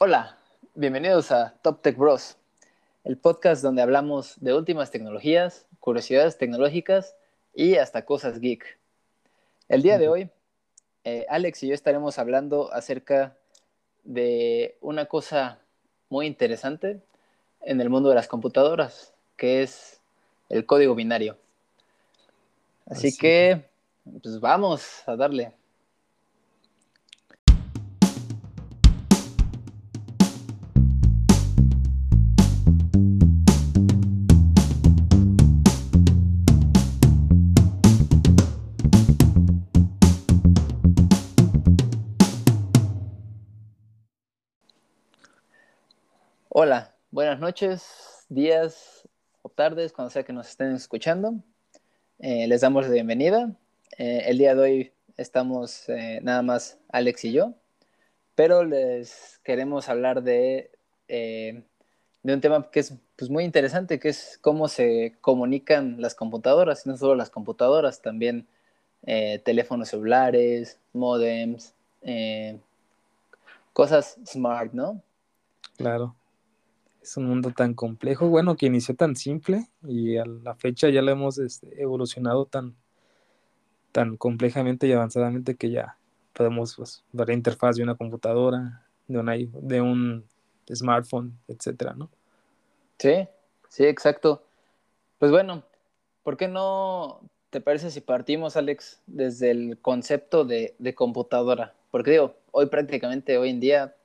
Hola, bienvenidos a Top Tech Bros, el podcast donde hablamos de últimas tecnologías, curiosidades tecnológicas y hasta cosas geek. El día de hoy, eh, Alex y yo estaremos hablando acerca de una cosa muy interesante en el mundo de las computadoras, que es el código binario. Así, Así que, pues vamos a darle. Noches, días o tardes, cuando sea que nos estén escuchando. Eh, les damos la bienvenida. Eh, el día de hoy estamos eh, nada más Alex y yo, pero les queremos hablar de, de un tema que es pues, muy interesante, que es cómo se comunican las computadoras, y no solo las computadoras, también teléfonos celulares, modems, cosas smart, ¿no? Claro. Es un mundo tan complejo, bueno, que inició tan simple y a la fecha ya lo hemos este, evolucionado tan, tan complejamente y avanzadamente que ya podemos pues, ver la interfaz de una computadora, de, una, i- de un smartphone, etcétera, ¿no? Sí, sí, exacto. Pues bueno, ¿por qué no te parece si partimos, Alex, desde el concepto de, de computadora? Porque digo, hoy prácticamente, hoy en día,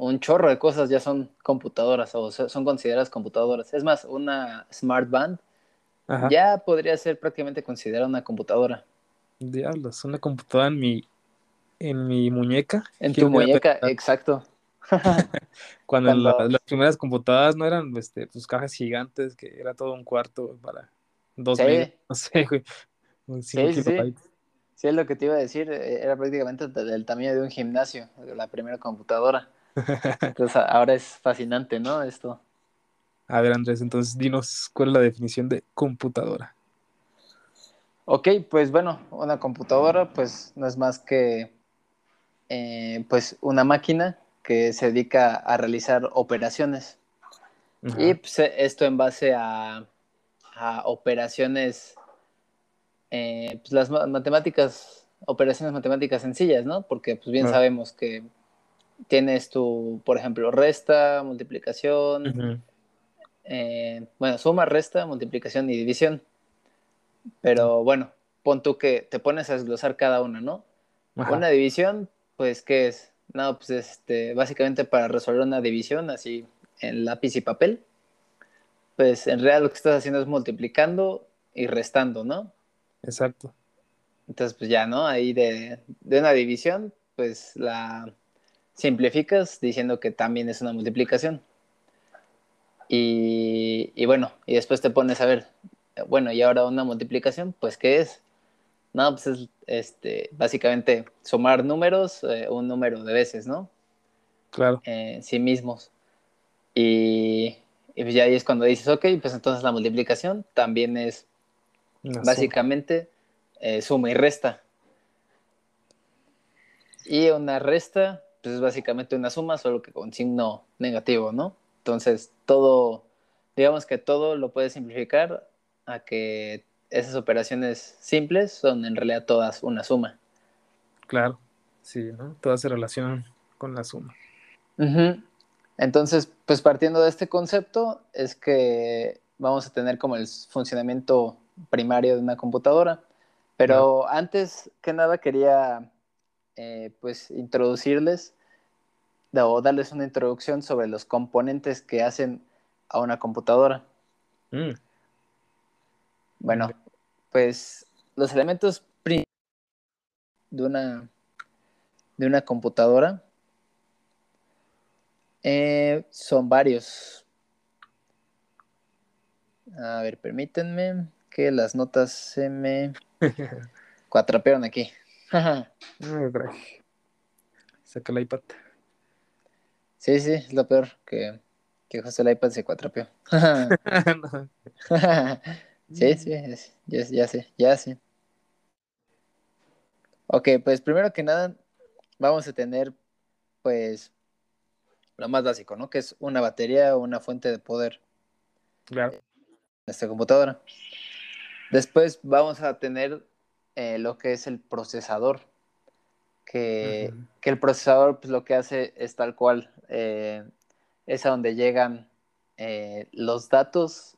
un chorro de cosas ya son computadoras o son consideradas computadoras. Es más, una smart band Ajá. ya podría ser prácticamente considerada una computadora. Diablos, una computadora en mi, en mi muñeca. En ¿Quién tu muñeca, exacto. Cuando, la- las primeras computadoras no eran este, pues, cajas gigantes, que era todo un cuarto para dos Sí. megas, no sé, güey, un Sí, sí, sí. es lo que te iba a decir. eh, Era prácticamente de- del tamaño de un gimnasio, la primera computadora. Entonces ahora es fascinante, ¿no? Esto. A ver, Andrés, entonces dinos cuál es la definición de computadora. Ok, pues bueno, una computadora pues no es más que eh, pues una máquina que se dedica a realizar operaciones. Ajá, Y pues, eh, esto en base a, a operaciones, eh, pues las ma- matemáticas, operaciones matemáticas sencillas, ¿no? Porque pues bien sabemos que tienes tu, por ejemplo, resta, multiplicación, eh, bueno, suma, resta, multiplicación y división. Pero bueno, pon tú que te pones a desglosar cada una, ¿no? ajá, Una división, pues, ¿qué es? No, pues este, básicamente para resolver una división así en lápiz y papel, pues en realidad lo que estás haciendo es multiplicando y restando, ¿no? exacto. Entonces, pues ya, ¿no? Ahí de, de una división, pues la simplificas diciendo que también es una multiplicación. Y, y bueno, y después te pones a ver, bueno, y ahora una multiplicación, pues ¿qué es? No, pues es este, básicamente sumar números, eh, un número de veces, ¿no? Claro, Eh, sí mismos. Y, y pues ya ahí es cuando dices, ok, pues entonces la multiplicación también es básicamente eh, suma y resta. Y una resta, pues es básicamente una suma, solo que con signo negativo, ¿no? Entonces, todo, digamos que todo lo puedes simplificar a que esas operaciones simples son en realidad todas una suma. Claro, sí, ¿no? Todas se relacionan con la suma. Entonces, pues partiendo de este concepto, es que vamos a tener como el funcionamiento primario de una computadora. Pero antes que nada quería eh, pues introducirles o darles una introducción sobre los componentes que hacen a una computadora. Mm, Bueno, pues los elementos de una, de una computadora eh, son varios. A ver, permítanme que las notas se me cuatrapearon aquí. Crack. Saca el iPad. Sí, sí, es lo peor que, que justo el iPad se cuatrapeó. Sí, sí, es- ya, ya sé, ya sé. Ok, pues primero que nada vamos a tener pues lo más básico, ¿no? Que es una batería o una fuente de poder. Claro. En esta computadora. Después vamos a tener eh, lo que es el procesador. Que, que el procesador pues, lo que hace es tal cual. eh, es a donde llegan eh, los datos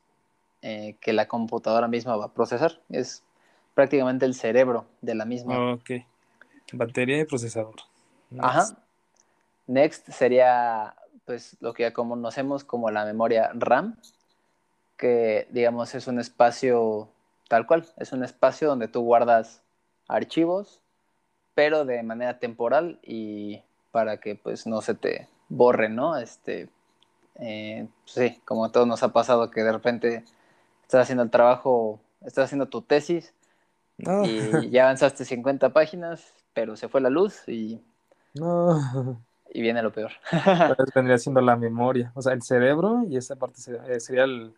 eh, que la computadora misma va a procesar. Es prácticamente el cerebro de la misma. Ok. Batería y procesador. Next. Ajá. Next sería pues lo que ya conocemos como la memoria RAM, que digamos es un espacio tal cual, es un espacio donde tú guardas archivos, pero de manera temporal y para que pues no se te borren, ¿no? Este, eh, sí, como a todos nos ha pasado que de repente estás haciendo el trabajo, estás haciendo tu tesis No, y ya avanzaste 50 páginas, pero se fue la luz y, no. y viene lo peor. Entonces vendría siendo la memoria. O sea, el cerebro y esa parte sería, eh, sería el,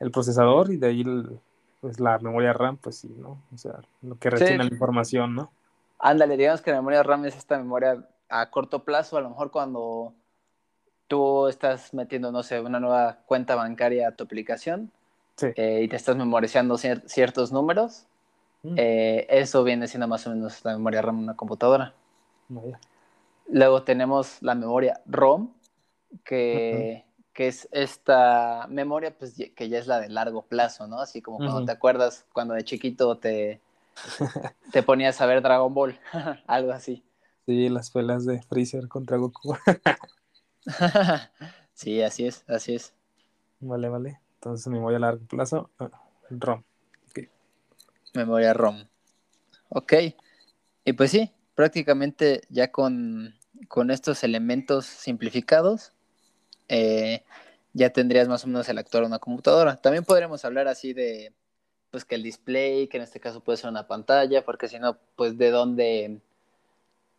el procesador y de ahí el- pues la memoria RAM, pues sí, ¿no? O sea, lo que retiene la información, ¿no? Ándale, digamos que la memoria RAM es esta memoria a corto plazo, a lo mejor cuando tú estás metiendo, no sé, una nueva cuenta bancaria a tu aplicación Sí. eh, y te estás memorizando cier- ciertos números, Mm, eh, eso viene siendo más o menos la memoria RAM de una computadora. Luego tenemos la memoria ROM, que, que es esta memoria pues, que ya es la de largo plazo, ¿no? Así como cuando Ujú. te acuerdas cuando de chiquito te, te ponías a ver Dragon Ball, algo así. Sí, las pelas de Freezer contra Goku. sí, así es, así es. Vale, vale. Entonces memoria a largo plazo, ah, ROM. Memoria ROM. Ok. Y pues sí, prácticamente ya con, con estos elementos simplificados, eh, ya tendrías más o menos el actuar de una computadora. También podríamos hablar así de, pues que el display, que en este caso puede ser una pantalla, porque si no, pues de dónde,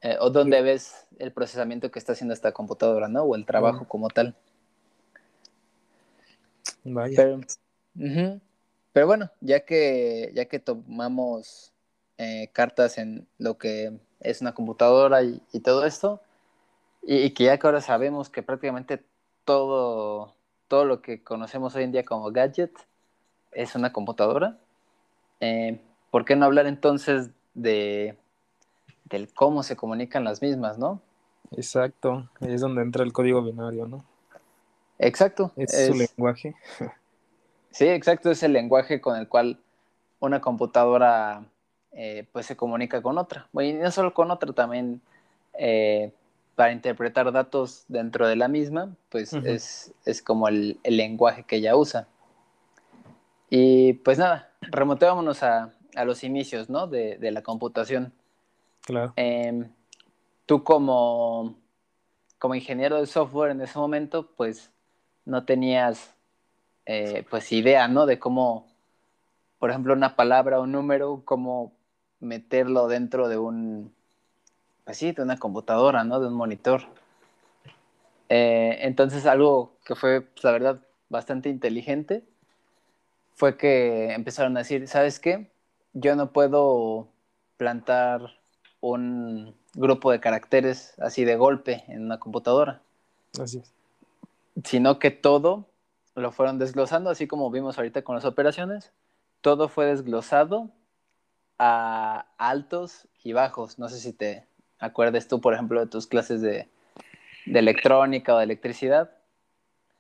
eh, o dónde ves el procesamiento que está haciendo esta computadora, ¿no? O el trabajo como tal. Vaya. Pero. Pero bueno, ya que, ya que tomamos eh, cartas en lo que es una computadora y, y todo esto, y, y que ya que ahora sabemos que prácticamente todo, todo lo que conocemos hoy en día como gadget es una computadora, eh, ¿por qué no hablar entonces de del cómo se comunican las mismas, ¿no? Exacto. Ahí es donde entra el código binario, ¿no? Exacto. Es, es- su lenguaje. Sí, exacto, es el lenguaje con el cual una computadora eh, pues se comunica con otra. Bueno, y no solo con otra, también eh, para interpretar datos dentro de la misma, pues es, es como el, el lenguaje que ella usa. Y pues nada, remontémonos a, a los inicios, ¿no? De, de la computación. Claro. Em, tú como, como ingeniero de software en ese momento, pues no tenías eh, pues idea, ¿no? De cómo, por ejemplo, una palabra o un número, cómo meterlo dentro de un, pues sí, de una computadora, ¿no? De un monitor. Eh, entonces algo que fue, pues, la verdad, bastante inteligente fue que empezaron a decir, ¿sabes qué? Yo no puedo plantar un grupo de caracteres así de golpe en una computadora Así es. sino que todo lo fueron desglosando, así como vimos ahorita con las operaciones, todo fue desglosado a altos y bajos. No sé si te acuerdes tú, por ejemplo, de tus clases de, de electrónica o de electricidad.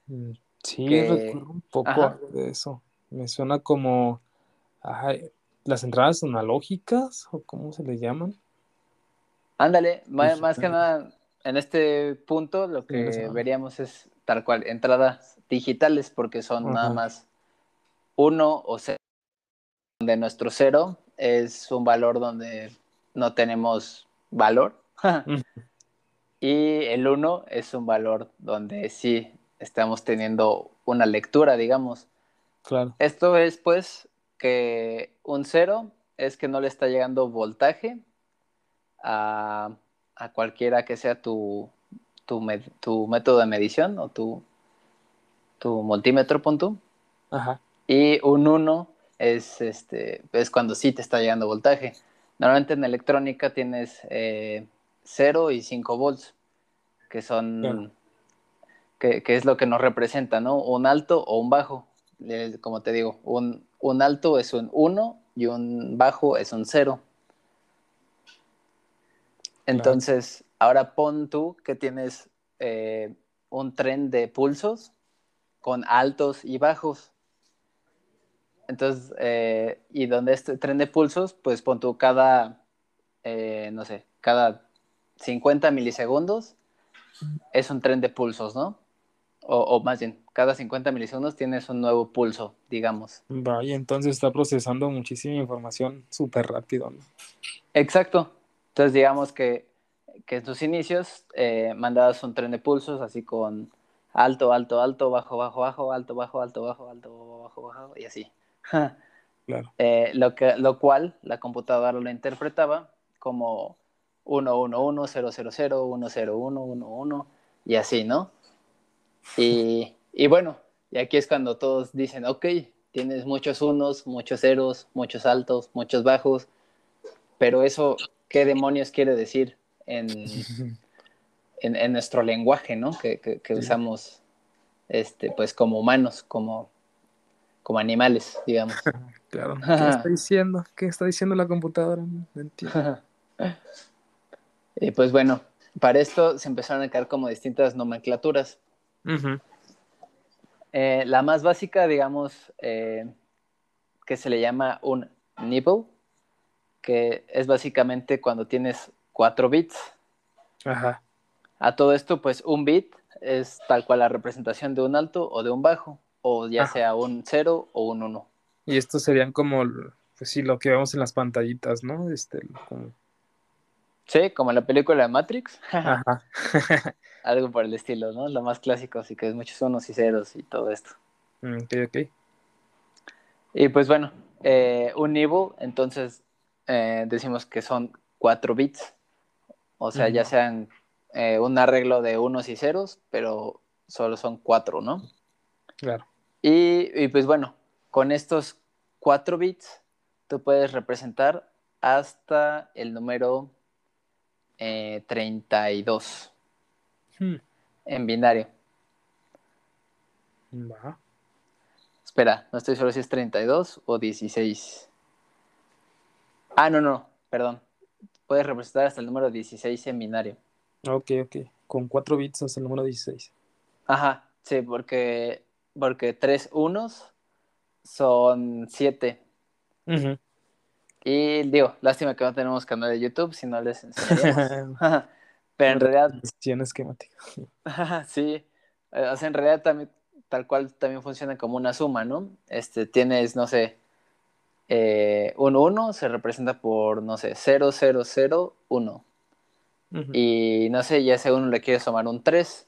Mm, Sí, que- recuerdo un poco Ajá. de eso. Me suena como ay, las entradas analógicas o cómo se le llaman. Ándale, más que nada, en este punto lo que veríamos es tal cual, entradas digitales, porque son nada más uno o cero, donde nuestro cero es un valor donde no tenemos valor, y el uno es un valor donde sí estamos teniendo una lectura, digamos. Claro. Esto es pues que un cero es que no le está llegando voltaje a, a cualquiera que sea tu, tu, med- tu método de medición o tu, tu multímetro, pon tú. Ajá. Y un 1 es, este, es cuando sí te está llegando voltaje. Normalmente en electrónica tienes eh, 0 y 5 volts, que son, que, es lo que nos representa, ¿no? Un alto o un bajo. Como te digo, un, un alto es un 1 y un bajo es un 0. Entonces, ahora pon tú que tienes eh, un tren de pulsos con altos y bajos. Entonces, eh, y donde este tren de pulsos, pues pon tú cada, eh, no sé, cada 50 milisegundos es un tren de pulsos, ¿no? O, más bien, cada 50 milisegundos tienes un nuevo pulso, digamos. Vaya, entonces está procesando muchísima información súper rápido, ¿no? Exacto. Entonces, digamos que, que en tus inicios eh, mandabas un tren de pulsos así con alto, alto, alto, bajo, bajo, bajo, alto, bajo, alto, bajo, alto, bajo, bajo, y así. claro. Eh, lo, que, lo cual la computadora lo interpretaba como 1, 1, 1, 0, 0, 0, 1, 0, 1, 1, 1, y así, ¿no? Y, y bueno, y aquí es cuando todos dicen, ok, tienes muchos unos, muchos ceros, muchos altos, muchos bajos, pero eso, ¿qué demonios quiere decir en, en, en nuestro lenguaje, ¿no? Que, que, que usamos, este, pues como humanos, como, como animales, digamos. Claro. ¿Qué está diciendo? ¿Qué está diciendo la computadora? No entiendo. y pues bueno, para esto se empezaron a crear como distintas nomenclaturas. Eh, la más básica, digamos, eh, que se le llama un nibble, que es básicamente cuando tienes cuatro bits. Ajá. A todo esto, pues un bit es tal cual la representación de un alto o de un bajo, o ya sea un 0 o un 1. Y estos serían como, pues sí, lo que vemos en las pantallitas, ¿no? Este, como... Sí, como en la película de Matrix. Ajá. Algo por el estilo, ¿no? Lo más clásico, así que es muchos unos y ceros y todo esto. Mm, ok, ok. Y pues bueno, eh, un nibble, entonces eh, decimos que son cuatro bits. O sea, ya sean eh, un arreglo de unos y ceros, pero solo son cuatro, ¿no? Claro. Y, y pues bueno, con estos cuatro bits, tú puedes representar hasta el número 32. Hmm. En binario. Va. Espera, no estoy seguro si es 32 o 16. Ah, no, no, perdón. Puedes representar hasta el número 16 en binario. Ok, ok. Con 4 bits hasta el número 16. Ajá, sí, porque, porque 3 unos son 7. Y digo, lástima que no tenemos canal de YouTube, si no les enseñaríamos. Pero en realidad. esquemática. sí. Eh, o sea, en realidad también, tal cual también funciona como una suma, ¿no? Este, tienes, no sé, eh, un 1 se representa por, no sé, 0, 0, 0, 1. Y no sé, ya sea uno le quiere sumar un 3,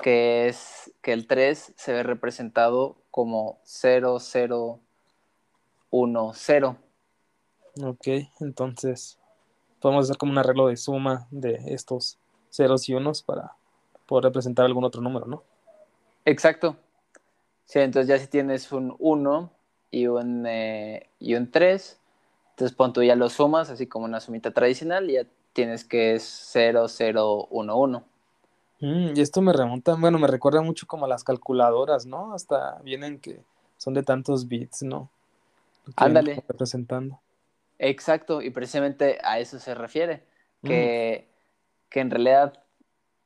que es que el 3 se ve representado como 0, 0, 1, 0. Ok, entonces podemos hacer como un arreglo de suma de estos ceros y unos para poder representar algún otro número, ¿no? Exacto. Sí, entonces ya si tienes un 1 y un, eh, y un 3, entonces pon tú ya lo sumas, así como una sumita tradicional, y ya tienes que es 0, 0, 1, 1. y esto me remonta, bueno, me recuerda mucho como a las calculadoras, ¿no? Hasta vienen que son de tantos bits, ¿no? Ándale. Representando. Exacto, y precisamente a eso se refiere, que, que en realidad,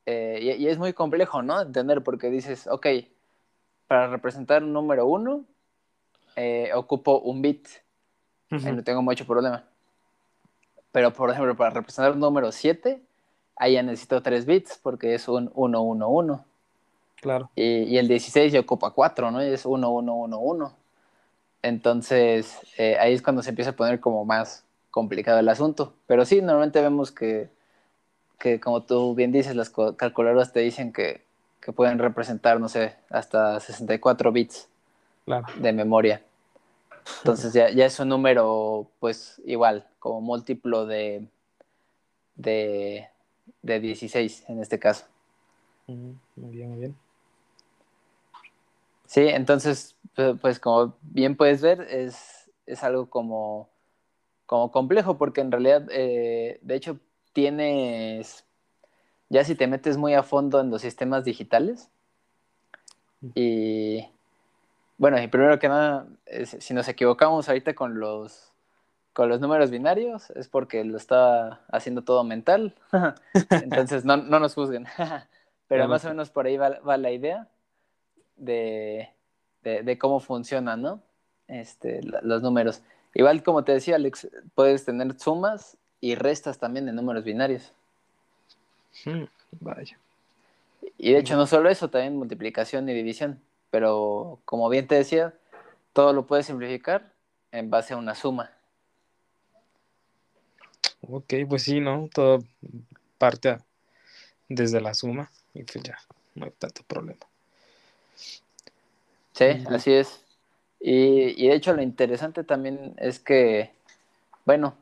eh, y, es muy complejo, ¿no? Entender, porque dices, ok, para representar un número uno, eh, ocupo un bit, ahí no tengo mucho problema. Pero, por ejemplo, para representar un número 7, ahí ya necesito 3 bits, porque es un 1, 1, 1. Claro. Y, y el 16 ya ocupa 4, ¿no? Y es 1, 1, 1, 1. Entonces, eh, ahí es cuando se empieza a poner como más complicado el asunto. Pero sí, normalmente vemos que, que como tú bien dices, las calculadoras te dicen que, que pueden representar, no sé, hasta 64 bits de memoria. Entonces ya, ya, es un número, pues igual, como múltiplo de, de, de 16 en este caso. Muy bien, muy bien. Sí, entonces, pues como bien puedes ver, es, es algo como, como complejo, porque en realidad, eh, de hecho, tienes, Ya si te metes muy a fondo en los sistemas digitales, y bueno, y primero que nada, si nos equivocamos ahorita con los, con los números binarios, es porque lo estaba haciendo todo mental. Entonces, no, no, nos juzguen. Pero más o menos por ahí va, va la idea de, de, de, cómo funcionan, ¿no? Este, los números. Igual como te decía, Alex, puedes tener sumas y restas también de números binarios. Hmm, vaya. Y de hecho no solo eso, también multiplicación y división. Pero como bien te decía, todo lo puedes simplificar en base a una suma. Ok, pues sí, ¿no? Todo parte desde la suma y pues ya, no hay tanto problema. Sí, así es. Y, y de hecho lo interesante también es que, bueno,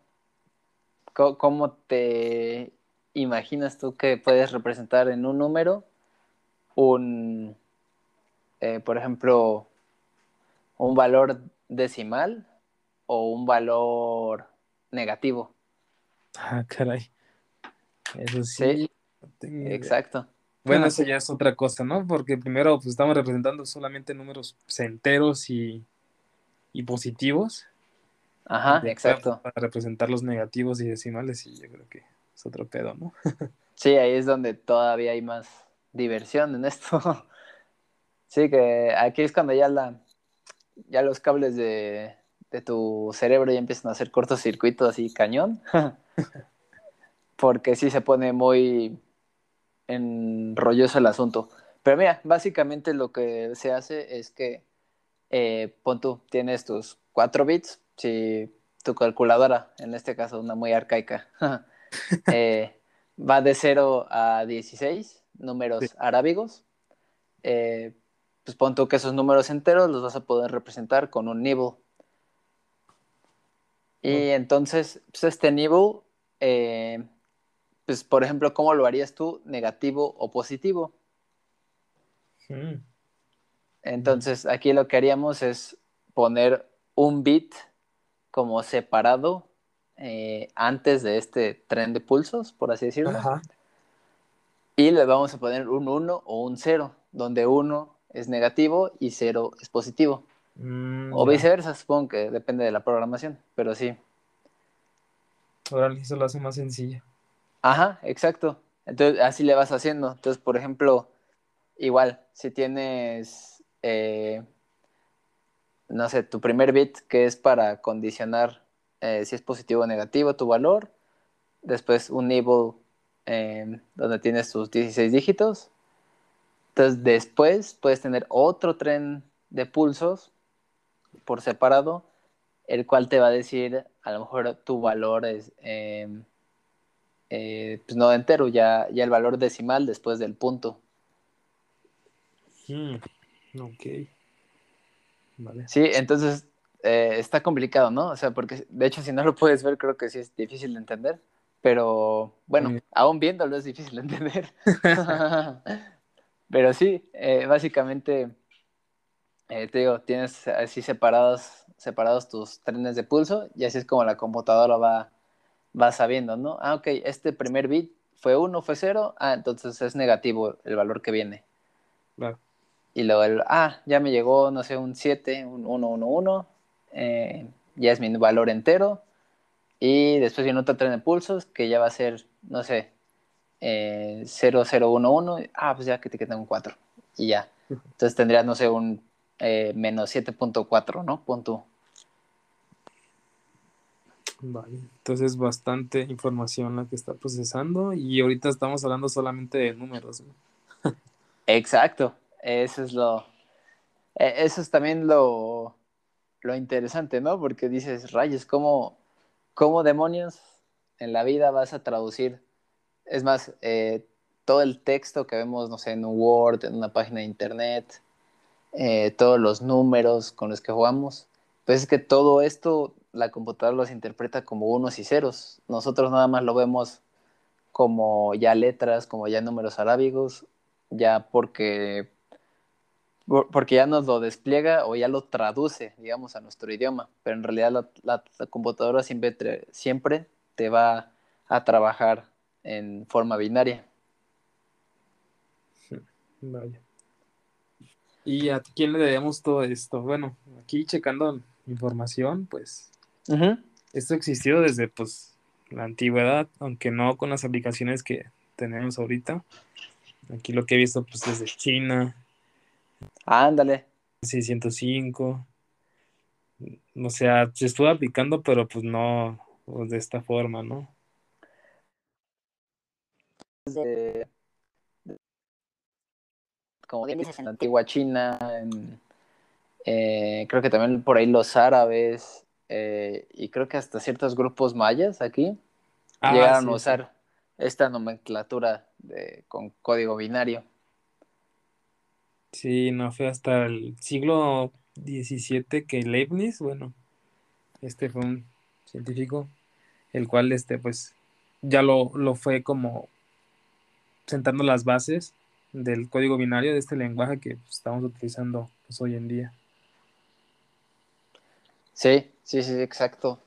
¿cómo te imaginas tú que puedes representar en un número un, eh, por ejemplo, un valor decimal o un valor negativo. Ah, caray. Eso sí. exacto. Bueno, eso ya es otra cosa, ¿no? Porque primero pues, estamos representando solamente números enteros y, y positivos. Ajá, exacto. Para representar los negativos y decimales, y yo creo que es otro pedo, ¿no? sí, ahí es donde todavía hay más diversión en esto. sí, que aquí es cuando ya la ya los cables de, de tu cerebro ya empiezan a hacer cortocircuitos así cañón. Porque sí se pone muy enrolloso el asunto. Pero mira, básicamente lo que se hace es que, eh, pon tú, tienes tus 4 bits, si tu calculadora, en este caso una muy arcaica, eh, va de 0 a 16, números arábigos, eh, pues pon tú que esos números enteros los vas a poder representar con un nibble. Y entonces, pues este nibble, eh, pues por ejemplo, ¿cómo lo harías tú? ¿Negativo o positivo? Hmm. Entonces, aquí lo que haríamos es poner un bit como separado eh, antes de este tren de pulsos, por así decirlo. Y le vamos a poner un 1 o un 0, donde 1 es negativo y 0 es positivo. Mm, o viceversa, supongo que depende de la programación, pero sí. Ahora eso lo hace más sencillo. Ajá, exacto. Entonces, así le vas haciendo. Entonces, por ejemplo, igual, si tienes, eh, no sé, tu primer bit que es para condicionar eh, si es positivo o negativo tu valor, después un nibble Em, donde tienes tus 16 dígitos. Entonces después puedes tener otro tren de pulsos por separado, el cual te va a decir a lo mejor tu valor es em, eh, pues no entero, ya, ya el valor decimal después del punto. Hmm, ok. Vale. Sí, entonces eh, está complicado, ¿no? O sea, porque de hecho si no lo puedes ver creo que sí es difícil de entender. Pero bueno, aún viéndolo es difícil de entender. Pero sí, eh, básicamente, eh, te digo, tienes así separados, separados tus trenes de pulso y así es como la computadora va, va sabiendo, ¿no? Ah, ok, este primer bit fue 1, fue 0, ah, entonces es negativo el valor que viene. Claro. Y luego el, ah, ya me llegó, no sé, un 7, un 1, 1, 1, ya es mi valor entero, y después viene otro tren de pulsos que ya va a ser, no sé, eh, 0011. Ah, pues ya que te queda un 4. Y ya. Entonces tendrías, no sé, un eh, menos 7.4, ¿no? Punto. Vale, entonces bastante información la que está procesando y ahorita estamos hablando solamente de números. Exacto, eso es lo, e, eso es también lo, lo interesante, ¿no? Porque dices, rayos, ¿cómo, ¿Cómo demonios en la vida vas a traducir? Es más, eh, todo el texto que vemos, no sé, en un Word, en una página de Internet, eh, todos los números con los que jugamos, pues es que todo esto la computadora los interpreta como unos y ceros. Nosotros nada más lo vemos como ya letras, como ya números arábigos, ya porque porque ya nos lo despliega o ya lo traduce, digamos, a nuestro idioma, pero en realidad la, computadora siempre te, siempre te va a trabajar en forma binaria. Vaya. ¿Y a quién le debemos todo esto? Bueno, aquí checando información, pues esto existió desde pues la antigüedad, aunque no con las aplicaciones que tenemos ahorita. Aquí lo que he visto pues desde China. Ándale. 605. O sea, se estuvo aplicando, pero pues no pues, de esta forma, ¿no? como bien dices, en la antigua China, eh, creo que también por ahí los árabes eh, y creo que hasta ciertos grupos mayas aquí ah, llegaron a usar esta nomenclatura de, con código binario. Sí, no fue hasta el siglo XVII que Leibniz, bueno, este fue un científico, el cual este pues ya lo, lo fue como sentando las bases del código binario de este lenguaje que pues, estamos utilizando pues, hoy en día. Sí, sí, sí, exacto.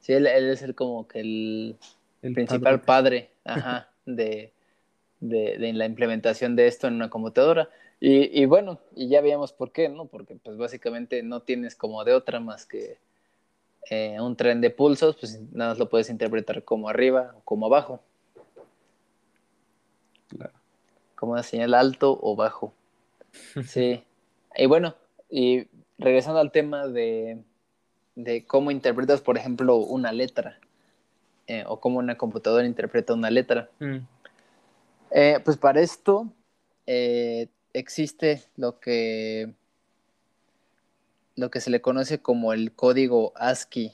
Sí, él, es el como que el, principal padre, de, de, la implementación de esto en una computadora. Y, y, bueno, y ya veíamos por qué, ¿no? Porque pues básicamente no tienes como de otra más que eh, un tren de pulsos, pues nada más lo puedes interpretar como arriba o como abajo. Claro como una señal alto o bajo. Sí. Y bueno, y regresando al tema de, de cómo interpretas, por ejemplo, una letra, eh, o cómo una computadora interpreta una letra. Mm. Eh, pues para esto eh, existe lo que, lo que se le conoce como el código ASCII,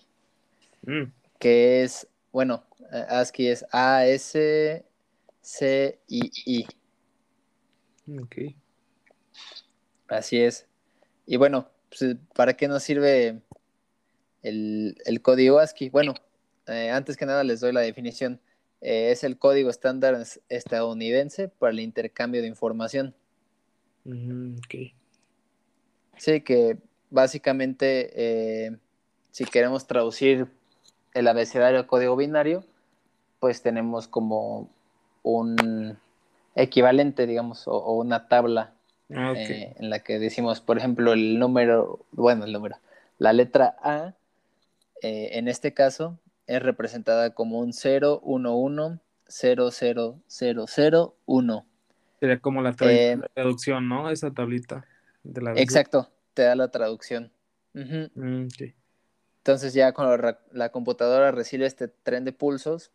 mm. que es, bueno, ASCII es A-S-C-I-I. Ok. Así es. Y bueno, pues, ¿para qué nos sirve el, código ASCII? Bueno, eh, antes que nada les doy la definición. Eh, es el código estándar estadounidense para el intercambio de información. Mm, sí, que básicamente eh, si queremos traducir el abecedario a código binario, pues tenemos como un equivalente, digamos, o, una tabla ah, eh, en la que decimos, por ejemplo, el número, bueno, el número, la letra A, eh, en este caso, es representada como un 0, 1, 1, 0, 0, 0, 0, 1. Sería como la, eh, traducción, ¿no? Esa tablita. De la exacto, te da la traducción. Mm, Entonces ya cuando la computadora recibe este tren de pulsos,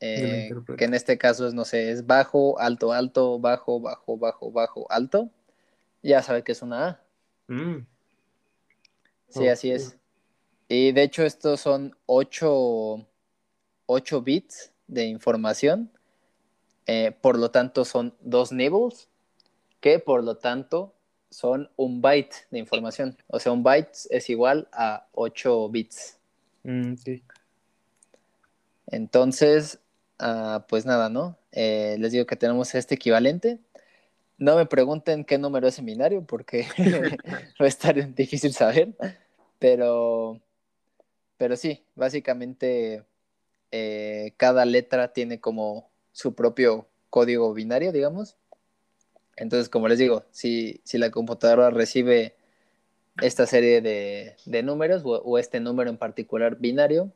eh, que en este caso es, no sé, es bajo, alto, alto, bajo, bajo, bajo, bajo, alto, ya sabe que es una A. Mm. Sí, así es. Y de hecho estos son 8, bits de información, eh, por lo tanto son dos nibbles, que por lo tanto son un byte de información. O sea, un byte es igual a 8 bits. Mm, Entonces, Ah, pues nada, ¿no? Eh, les digo que tenemos este equivalente. No me pregunten qué número es seminario porque va a estar difícil saber, pero, pero sí, básicamente eh, cada letra tiene como su propio código binario, digamos. Entonces, como les digo, si, si la computadora recibe esta serie de, números o, este número en particular binario,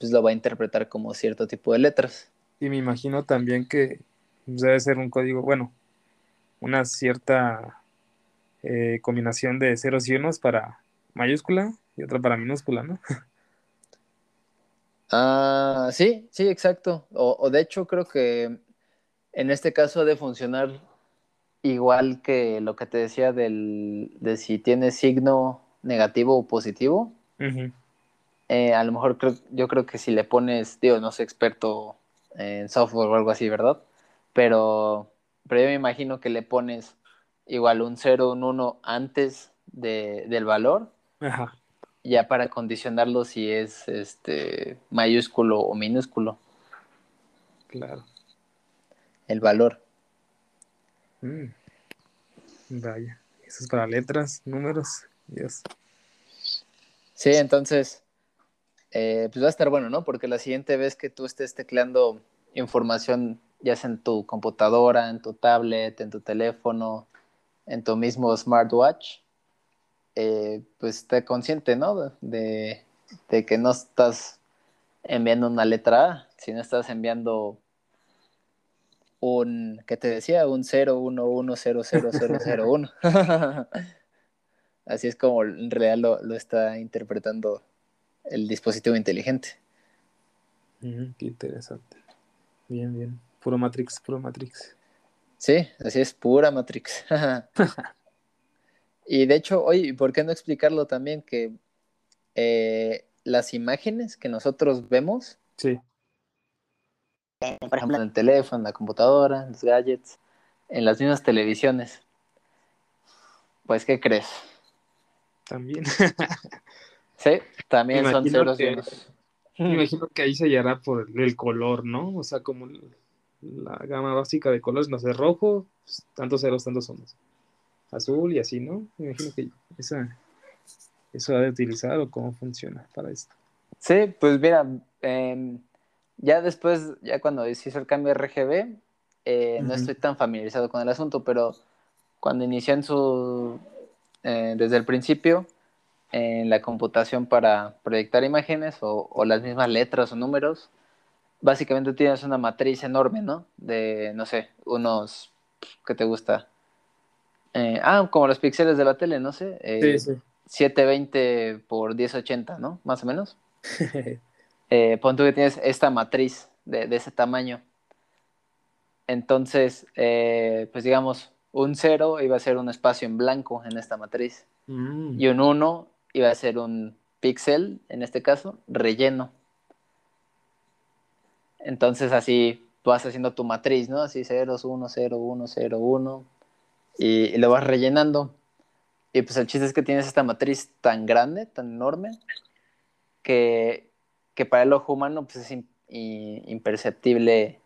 pues lo va a interpretar como cierto tipo de letras. Y me imagino también que debe ser un código, bueno, una cierta eh, combinación de ceros y unos para mayúscula y otra para minúscula, ¿no? Ah, sí, sí, exacto. O, de hecho creo que en este caso de funcionar igual que lo que te decía del, de si tiene signo negativo o positivo. Eh, a lo mejor creo, yo creo que si le pones, digo, no soy experto en software o algo así, ¿verdad? Pero, pero yo me imagino que le pones igual un 0, un 1 antes de, del valor. Ajá. Ya para condicionarlo si es este mayúsculo o minúsculo. Claro. El valor. Mm. Vaya. Eso es para letras, números. Dios. Sí, entonces, eh, pues va a estar bueno, ¿no? Porque la siguiente vez que tú estés tecleando información ya sea en tu computadora, en tu tablet, en tu teléfono, en tu mismo smartwatch, eh, pues esté consciente, ¿no? De, de, que no estás enviando una letra A, sino estás enviando un, ¿qué te decía? Un 011000001. Así es como en realidad lo, está interpretando el dispositivo inteligente. qué interesante. Bien, bien. Puro Matrix, puro Matrix. Sí, así es, pura Matrix. y de hecho, oye, ¿por qué no explicarlo también? Que eh, las imágenes que nosotros vemos, sí. por ejemplo, en el teléfono, en la computadora, en los gadgets, en las mismas televisiones, pues, ¿qué crees? También. sí, también son ceros y unos. Me imagino que ahí se hallará por el color, ¿no? O sea, como la gama básica de colores, no sé, rojo, pues, tantos ceros, tantos unos. Azul y así, ¿no? Me imagino que esa, eso ha de utilizar o cómo funciona para esto. Sí, pues mira, em, ya después, ya cuando se hizo el cambio RGB, eh, no estoy tan familiarizado con el asunto, pero cuando inicié en su, eh, desde el principio, en la computación para proyectar imágenes o, o, las mismas letras o números, básicamente tienes una matriz enorme, ¿no? De, no sé, unos, ¿qué te gusta? Eh, ah, como los píxeles de la tele, no sé. Eh, sí, sí. 720 por 1080, ¿no? Más o menos. eh, pon tú que tienes esta matriz de, de ese tamaño. Entonces, eh, pues digamos, un 0 iba a ser un espacio en blanco en esta matriz. Mm. Y un 1 iba a ser un píxel, en este caso, relleno. Entonces así vas haciendo tu matriz, ¿no? Así 0, 1, 0, 1, 0, 1. Y, lo vas rellenando. Y pues el chiste es que tienes esta matriz tan grande, tan enorme, que, que para el ojo humano pues es imperceptible.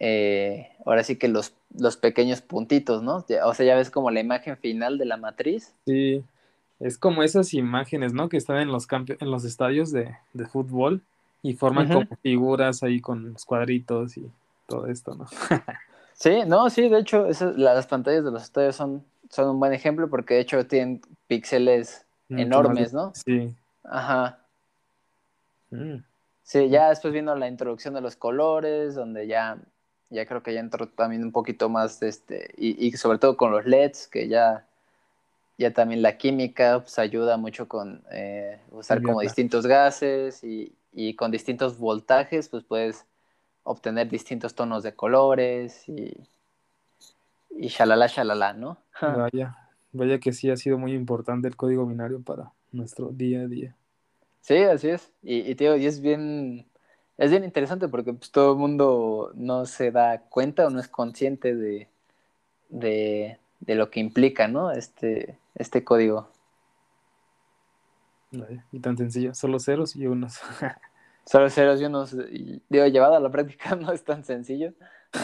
Eh, ahora sí que los, los pequeños puntitos, ¿no? O sea, ya ves como la imagen final de la matriz. Sí, es como esas imágenes, ¿no? Que están en los, en los estadios de, de fútbol y forman como figuras ahí con los cuadritos y todo esto, ¿no? sí, no, sí, de hecho, las pantallas de los estadios son, son un buen ejemplo porque de hecho tienen píxeles enormes, ¿no? Sí. Ajá. Mm. Sí, ya después vino la introducción de los colores, donde ya, ya creo que ya entró también un poquito más, este, y, y sobre todo con los LEDs, que ya, ya también la química pues, ayuda mucho con eh, usar como distintos gases y, y con distintos voltajes, pues puedes obtener distintos tonos de colores y, y shalala, shalala, ¿no? Vaya, vaya que sí ha sido muy importante el código binario para nuestro día a día. Sí, así es. Y, y tío, y es bien, es bien interesante porque pues, todo el mundo no se da cuenta o no es consciente de, de, de lo que implica, ¿no? Este, este código. Y tan sencillo, solo ceros y unos. solo ceros y unos. digo, llevado a la práctica no es tan sencillo,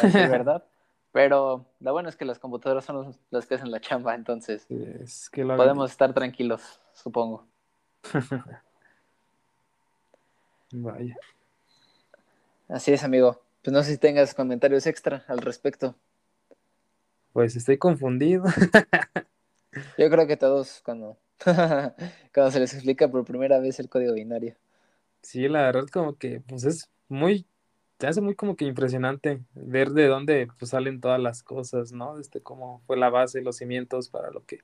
es verdad. Pero lo bueno es que las computadoras son las que hacen la chamba, entonces es que podemos estar tranquilos, supongo. Vaya. Así es, amigo. Pues no sé si tengas comentarios extra al respecto. Pues estoy confundido. Yo creo que todos cuando cuando se les explica por primera vez el código binario. Sí, la verdad como que pues es muy, te hace muy como que impresionante ver de dónde pues, salen todas las cosas, ¿no? Este, cómo fue la base, los cimientos para lo que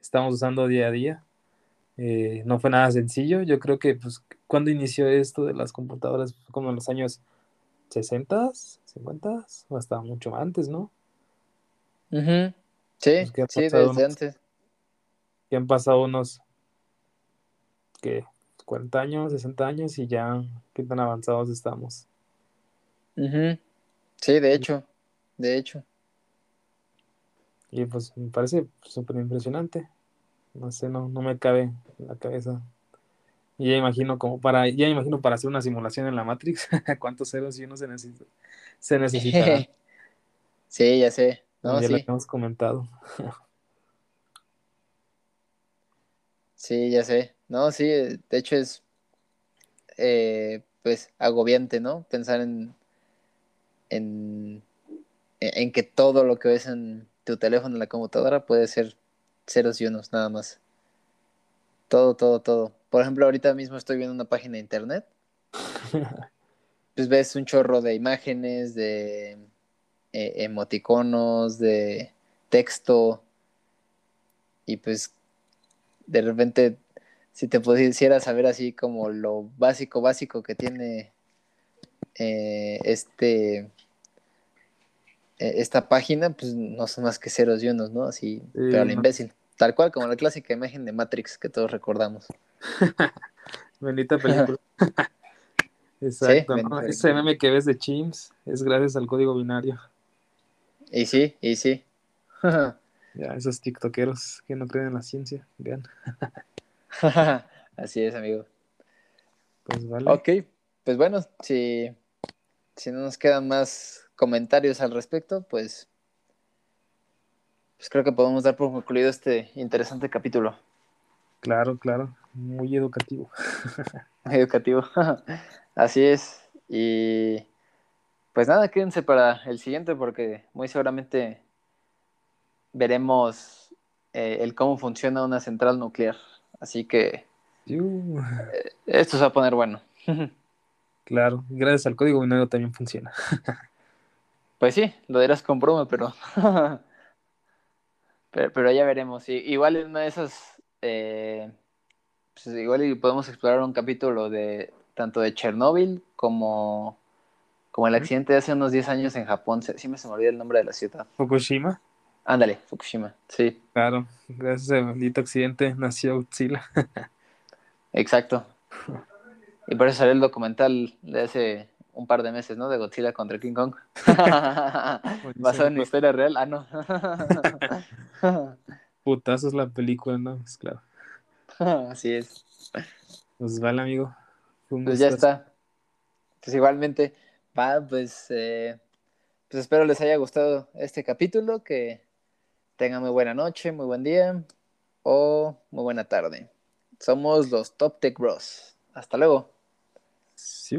estamos usando día a día. Eh, no fue nada sencillo. Yo creo que pues cuando inició esto de las computadoras, como en los años 60, 50 o hasta mucho antes, ¿no? Sí, pues, sí, desde antes que han pasado unos, ¿qué? 40 años, 60 años y ya qué tan avanzados estamos. Sí, de hecho, de hecho. Y pues me parece súper impresionante. No sé, no, no me cabe en la cabeza. Y ya imagino como para, ya imagino para hacer una simulación en la Matrix, cuántos ceros y se necesita. Se necesita. sí, ya sé. No, ya sí. lo hemos comentado. Sí, ya sé. No, sí, de hecho es eh, pues agobiante, ¿no? Pensar en, en, e, en que todo lo que ves en tu teléfono, en la computadora, puede ser ceros y unos, nada más. Todo, todo, todo. Por ejemplo, ahorita mismo estoy viendo una página de internet. pues ves un chorro de imágenes, de eh, emoticonos, de texto. Y pues de repente, si te pudiera saber así como lo básico, básico que tiene eh, este eh, esta página, pues no son más que ceros y unos, ¿no? Así, pero al imbécil. Tal cual, como la clásica imagen de Matrix que todos recordamos. Bendita película. Exacto, ¿no? Ese meme que ves de Chimps es gracias al código binario. Y sí, y sí. ya, esos tiktokeros que no creen en la ciencia, vean. Así es, amigo. Pues vale. Ok, pues bueno, si, si no nos quedan más comentarios al respecto, pues, pues creo que podemos dar por concluido este interesante capítulo. Claro, claro, muy educativo. Muy educativo, así es. Y pues nada, quédense para el siguiente porque muy seguramente veremos eh, el cómo funciona una central nuclear. Así que eh, esto se va a poner bueno. Claro, gracias al código binario también funciona. Pues sí, lo dirás con broma, pero... pero, ya veremos. igual en una de esas... Eh, pues igual podemos explorar un capítulo de tanto de Chernóbil como, como el accidente de hace unos 10 años en Japón. Siempre se me olvida el nombre de la ciudad. Fukushima. Ándale, Fukushima, sí. Claro, gracias a ese maldito accidente nació Utsila. Exacto. Y por eso salió el documental de hace un par de meses, ¿no? De Godzilla contra King Kong. Basado en historia real. Ah, no. Putazo es la película, ¿no? Es claro. Así es. Pues vale, amigo. Pues ya está. Pues igualmente, va, pues, eh, pues espero les haya gustado este capítulo, que tengan muy buena noche, muy buen día o muy buena tarde. Somos los Top Tech Bros. Hasta luego. Sí.